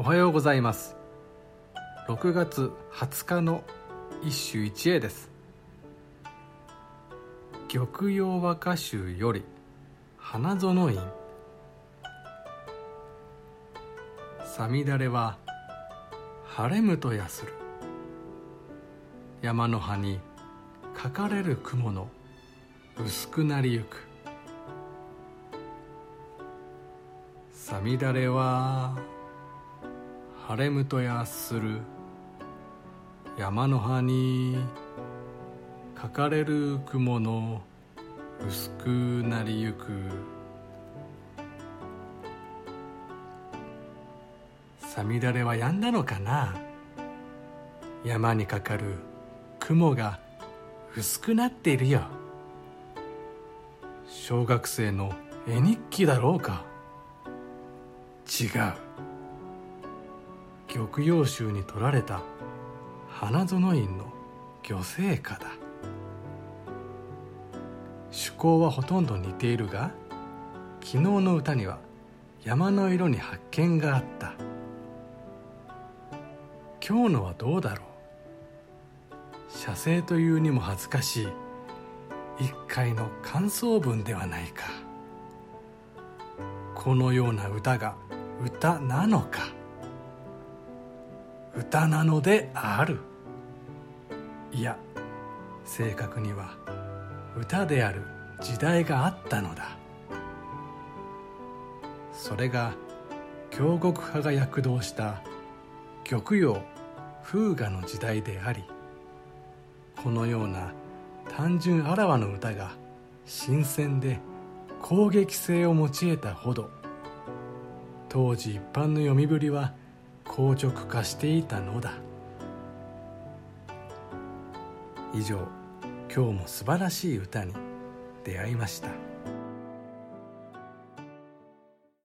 おはようございます。6月20日の一首一会です。玉葉和歌集より花園院。さみだれは晴れむとやする。山の葉にかかれる雲の薄くなりゆく。さみだれは晴れむとやする。山の葉にかかれる雲の薄くなりゆく。さみだれはやんだのかな？山にかかる雲が薄くなっているよ。小学生の絵日記だろうか？違う。玉葉集に取られた花園院の漁生歌だ。趣向はほとんど似ているが昨日の歌には山の色に発見があった。今日のはどうだろう。写生というにも恥ずかしい。一回の感想文ではないか。このような歌が歌なのか。歌なのである。いや正確には歌である時代があったのだ。それが京極派が躍動した玉葉風雅の時代でありこのような単純あらわの歌が新鮮で攻撃性を用いたほど当時一般の読みぶりは硬直化していたのだ。以上今日も素晴らしい歌に出会いました。